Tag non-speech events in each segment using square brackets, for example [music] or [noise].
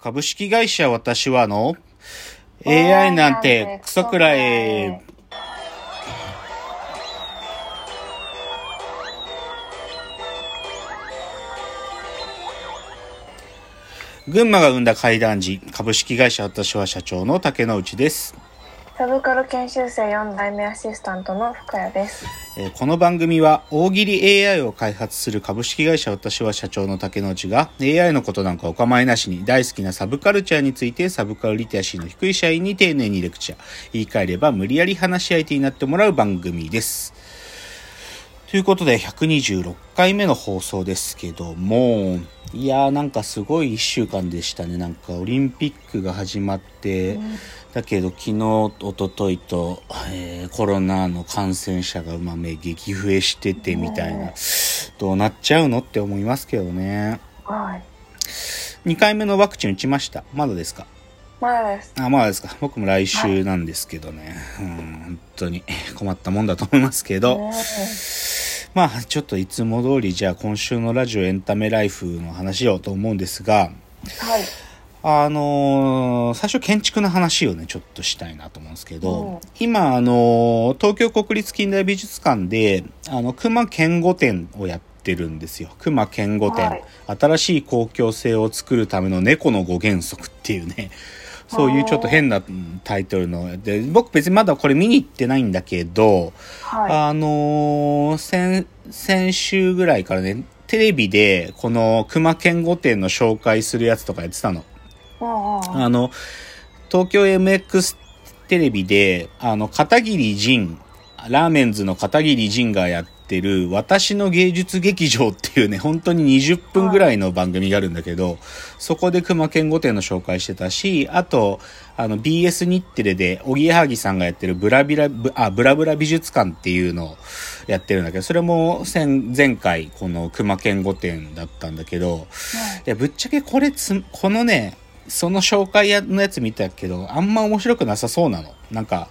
株式会社私はの AI なんてクソくらい。群馬が生んだ怪談時、株式会社私は社長の竹之内です。サブカル研修生4代目アシスタントの深谷です。えーこの番組は大喜利 AI を開発する株式会社私は社長の竹之内が AI のことなんかお構いなしに大好きなサブカルチャーについてサブカルリテラシーの低い社員に丁寧にレクチャー。言い換えれば無理やり話し相手になってもらう番組です。ということで126回目の放送ですけども、いやーなんかすごい1週間でしたね。なんかオリンピックが始まって、だけど昨日、一昨日と、えーコロナの感染者がまあめ激増えしててみたいな、どうなっちゃうのって思いますけどね。はい。2回目のワクチン打ちました？まだですか？まだです。あ、まだですか。僕も来週なんですけどね。うん、本当に [laughs] 困ったもんだと思いますけど。ねまあ、ちょっといつも通り、じゃあ今週のラジオエンタメライフの話をと思うんですが、はい。あのー最初建築の話をね、ちょっとしたいなと思うんですけど、うん。今、あのー東京国立近代美術館で、あの、熊健吾展をやってるんですよ。熊健吾展、はい。新しい公共性を作るための猫の5原則っていうね、[laughs] そういうちょっと変なうんタイトルの、で、僕別にまだこれ見に行ってないんだけど、はあのー先、先週ぐらいからね、テレビでこの熊健吾展の紹介するやつとかやってたの。あの、東京 MX テレビで、あの、片桐仁、ラーメンズの片桐仁がやってる、私の芸術劇場っていうね、本当に20分ぐらいの番組があるんだけど、そこで熊健吾展の紹介してたし、あと、あの、BS 日テレで、おぎやはぎさんがやってるブラビラ、ブあ、ブラブラ美術館っていうのをやってるんだけど、それも前前回、この熊健吾展だったんだけど、いや、ぶっちゃけこれつ、このね、その紹介のやつ見たけど、あんま面白くなさそうなの。なんか、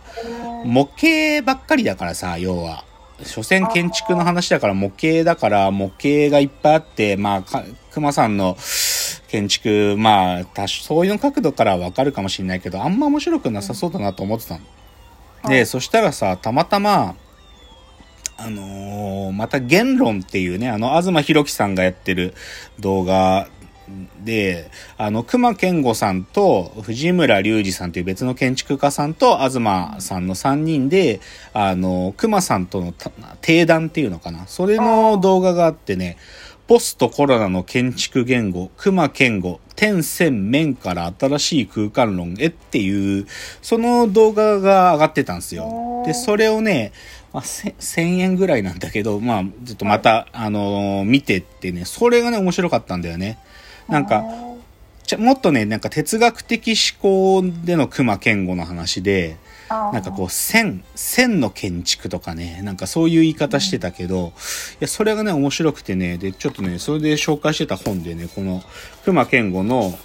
模型ばっかりだからさ、要は。所詮建築の話だから模型だから模型がいっぱいあって、まあ、か熊さんの建築、まあ、多少そういう角度からはわかるかもしれないけど、あんま面白くなさそうだなと思ってたの。で、そしたらさ、たまたま、あのーまた言論っていうね、あの、東博樹さんがやってる動画で、あの、熊健吾さんと藤村隆二さんという別の建築家さんと東さんの3人で、あの、熊さんとのた定談っていうのかな。それの動画があってね、ポストコロナの建築言語、熊健吾、天線面から新しい空間論へっていう、その動画が上がってたんですよ。で、それをね、まあ、せ1000円ぐらいなんだけど、まあ、ちょっとまた、あのー見てってね、それがね、面白かったんだよね。なんか、もっとね、なんか哲学的思考での熊健吾の話で、なんかこう、線、線の建築とかね、なんかそういう言い方してたけど、いや、それがね、面白くてね、で、ちょっとね、それで紹介してた本でね、この、熊健吾の、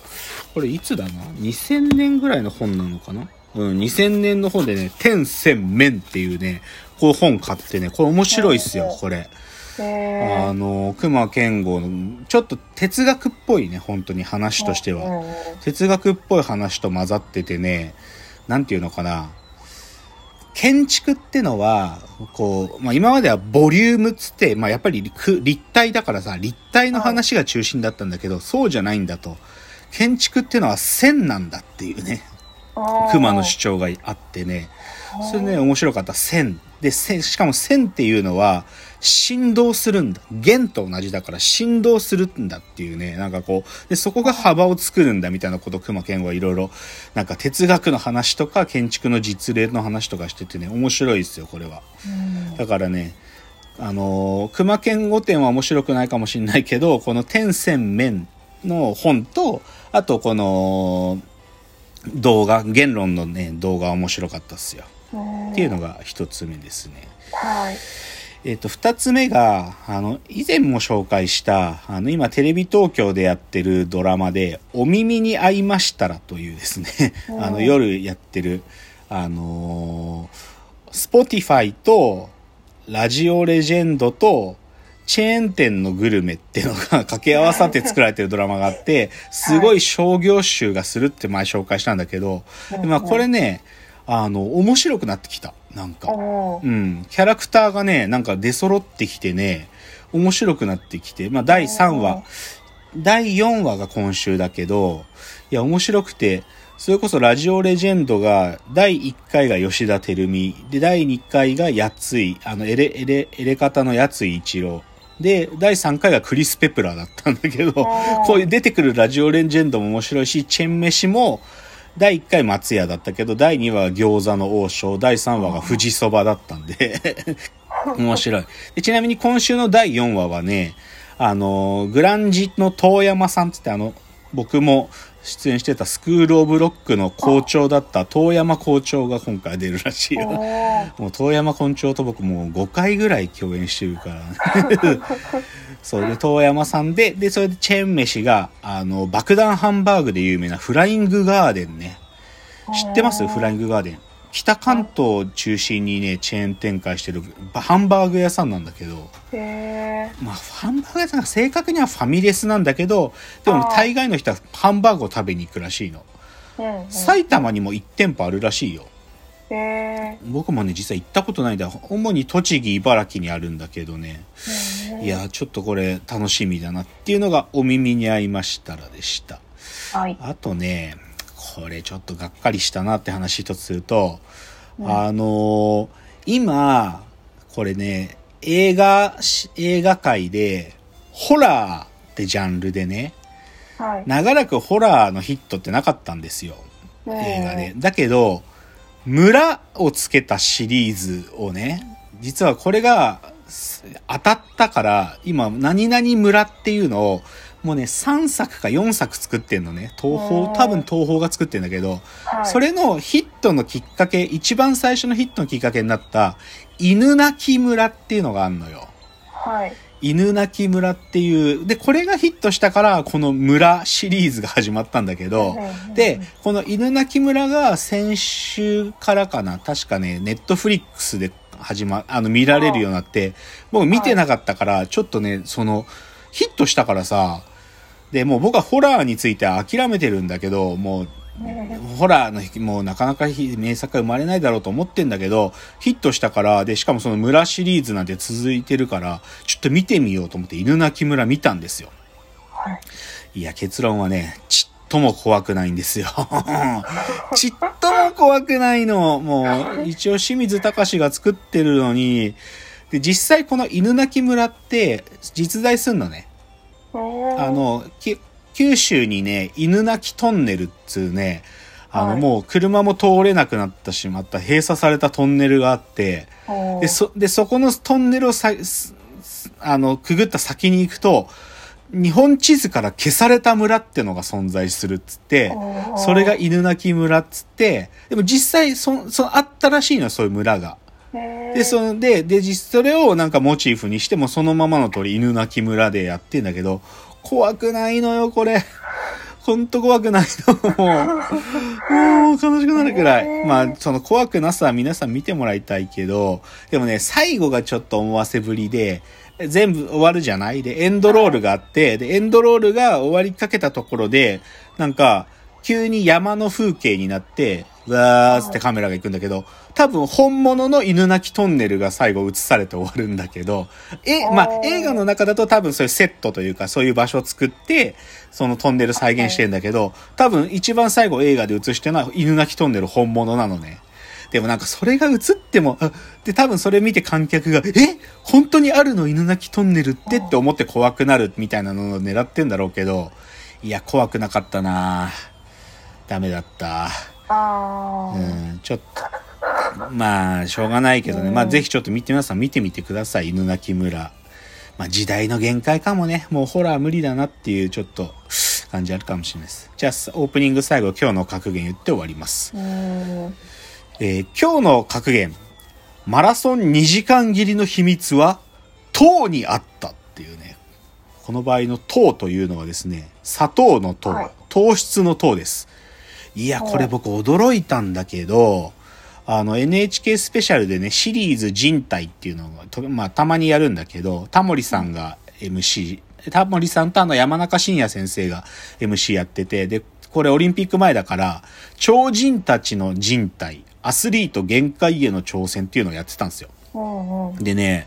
これいつだな ?2000 年ぐらいの本なのかな？うん、2000年の本でね、天線面っていうね、こう本買ってね、これ面白いっすよ、これ。あの、熊健吾の、ちょっと哲学っぽいね、本当に話としては。哲学っぽい話と混ざっててね、なんていうのかな。建築ってのは、こう、まあ、今まではボリュームっつって、まあ、やっぱりく立体だからさ、立体の話が中心だったんだけど、そうじゃないんだと。建築ってのは線なんだっていうね、熊の主張があってね、それね、面白かった。線。で、線、しかも線っていうのは、振動するんだ。弦と同じだから振動するんだっていうね、なんかこう、で、そこが幅を作るんだみたいなことを熊健吾はいろいろ、なんか哲学の話とか建築の実例の話とかしててね、面白いですよ、これは。うんだからね、あのー熊健吾展は面白くないかもしれないけど、この天線面の本と、あとこの動画、言論のね、動画は面白かったっすよ。うんっていうのが一つ目ですね。はい。えっ、と、二つ目が、あの、以前も紹介した、あの、今テレビ東京でやってるドラマで、お耳に合いましたらというですね、あの、夜やってる、あのー、スポティファイと、ラジオレジェンドと、チェーン店のグルメっていうのが [laughs] 掛け合わさって作られてるドラマがあって、すごい商業臭がするって前紹介したんだけど、はいまあこれね、あの、面白くなってきた。なんか。うん。キャラクターがね、なんか出揃ってきてね、面白くなってきて、まあ第3話、第4話が今週だけど、いや、面白くて、それこそラジオレジェンドが、第1回が吉田照美、で、第2回がやつい、あの、エレ、エレ、エレ方のやつい一郎。で、第3回がクリス・ペプラーだったんだけど、ーこういう出てくるラジオレジェンドも面白いし、チェン飯も、第1回松屋だったけど、第2話が餃子の王将、第3話が富士そばだったんで、[laughs] 面白いで。ちなみに今週の第4話はね、あの、グランジの遠山さんつってあの、僕も出演してたスクールオブロックの校長だった遠山校長が今回出るらしいよ。もう遠山校長と僕もう5回ぐらい共演してるからね。[laughs] そうで、遠山さんで、で、それでチェーン飯が、あの、爆弾ハンバーグで有名なフライングガーデンね。知ってます？フライングガーデン。北関東を中心にね、チェーン展開してるハンバーグ屋さんなんだけど、へーまあ、ハンバーグ屋さんが正確にはファミレスなんだけど、でも大概の人はハンバーグを食べに行くらしいの。うんうん埼玉にも1店舗あるらしいよ。へ僕もね、実は行ったことないんだ。主に栃木、茨城にあるんだけどね。ーいや、ちょっとこれ楽しみだなっていうのがお耳に合いましたらでした。はいあとね、これちょっとがっかりしたなって話一つすると、あのー今、これね、映画し、映画界で、ホラーってジャンルでね、はい長らくホラーのヒットってなかったんですよ。うん映画で。だけど、村をつけたシリーズをね、実はこれがす当たったから、今、何々村っていうのを、もうね、3作か4作作ってんのね。東宝、うん多分東宝が作ってんだけど、はいそれのヒットのきっかけ、一番最初のヒットのきっかけになった、犬鳴村っていうのがあんのよ。はい犬鳴村っていう、で、これがヒットしたから、この村シリーズが始まったんだけど、うんで、この犬鳴村が先週からかな、確かね、ネットフリックスで始ま、あの、見られるようになって、僕見てなかったから、ちょっとね、その、ヒットしたからさ、で、もう僕はホラーについては諦めてるんだけど、もう、ホラーの、もうなかなか名作が生まれないだろうと思ってんだけど、ヒットしたから、で、しかもその村シリーズなんて続いてるから、ちょっと見てみようと思って犬鳴村見たんですよ。はいいや、結論はね、ちっとも怖くないんですよ。[laughs] ちっとも怖くないの。もう、一応清水隆が作ってるのに、で、実際この犬鳴村って実在すんのね。あの、き九州にね、犬鳴トンネルっつうね、あの、はい。もう車も通れなくなってしまった閉鎖されたトンネルがあって、で、そ、で、そこのトンネルをさ、すあの、くぐった先に行くと、日本地図から消された村ってのが存在するっつって、それが犬鳴村っつって、でも実際、そ、そ、あったらしいのよ、そういう村が。で、その、で、で、実、それをなんかモチーフにしてもそのままの通り犬鳴村でやってんだけど、怖くないのよ、これ。[laughs] ほんと怖くないの。もう、もう悲しくなるくらい。まあ、その怖くなさは皆さん見てもらいたいけど、でもね、最後がちょっと思わせぶりで、全部終わるじゃない？で、エンドロールがあって、で、エンドロールが終わりかけたところで、なんか、急に山の風景になって、わーってカメラが行くんだけど、多分本物の犬鳴トンネルが最後映されて終わるんだけど、え、まあ、映画の中だと多分そういうセットというか、そういう場所を作って、そのトンネル再現してんだけど、多分一番最後映画で映してるのは犬鳴トンネル本物なのね。でもなんかそれが映っても、あで、多分それ見て観客が、え本当にあるの犬鳴トンネルってって思って怖くなるみたいなのを狙ってんだろうけど、いや、怖くなかったなダメだった。うん、ちょっと、まあ、しょうがないけどね。まあ、ぜひちょっと見て、皆さん見てみてください。犬鳴村。まあ、時代の限界かもね。もうホラー無理だなっていう、ちょっと、感じあるかもしれないです。じゃあ、オープニング最後、今日の格言言って終わります。うんえー今日の格言。マラソン2時間切りの秘密は、糖にあったっていうね。この場合の糖というのはですね、砂糖の糖、はい糖質の糖です。いや、これ僕驚いたんだけど、あの NHK スペシャルでね、シリーズ人体っていうのがと、まあたまにやるんだけど、タモリさんが MC、タモリさんとあの山中伸也先生が MC やってて、で、これオリンピック前だから、超人たちの人体、アスリート限界への挑戦っていうのをやってたんですよ。でね、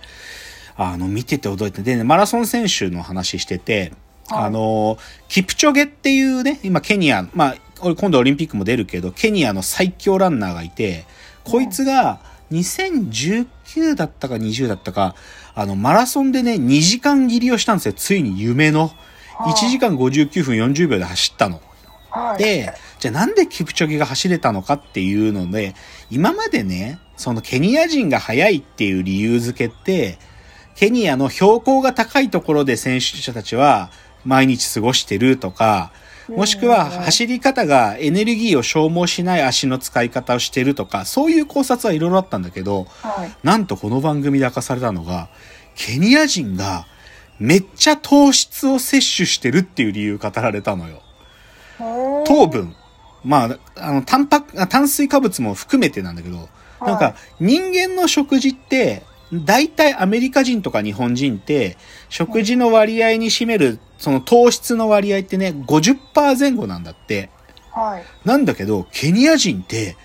あの、見てて驚いて、でね、マラソン選手の話してて、はい。あの、キプチョゲっていうね、今ケニア、まあ、俺今度オリンピックも出るけど、ケニアの最強ランナーがいて、こいつが2019だったか20だったか、あの、マラソンでね、2時間切りをしたんですよ。ついに夢の。はあ1時間59分40秒で走ったの。はい。で、じゃあなんでキプチョゲが走れたのかっていうので、今までね、そのケニア人が速いっていう理由付けって、ケニアの標高が高いところで選手者たちは毎日過ごしてるとか、もしくは走り方がエネルギーを消耗しない足の使い方をしてるとか、そういう考察はいろいろあったんだけど、はい。なんとこの番組で明かされたのが、ケニア人がめっちゃ糖質を摂取してるっていう理由語られたのよ。糖分。まあ、あの、タンパク、あ炭水化物も含めてなんだけど、なんはか、人間の食事って、大体アメリカ人とか日本人って、食事の割合に占める、その糖質の割合ってね、50%前後なんだって。はい。なんだけど、ケニア人って、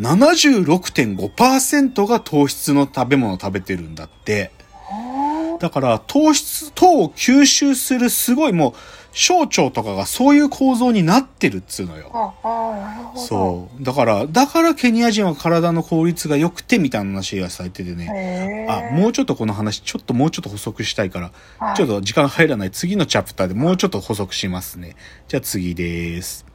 76.5%が糖質の食べ物を食べてるんだって。だから、糖質、糖を吸収するすごいもう、小腸とかがそういう構造になってるっつうのよ。あ、あなるほど。そう。だから、だからケニア人は体の効率が良くてみたいな話がされててね。へあ、ーもうちょっとこの話、ちょっともうちょっと補足したいから、はいちょっと時間入らない次のチャプターでもうちょっと補足しますね。じゃあ次です。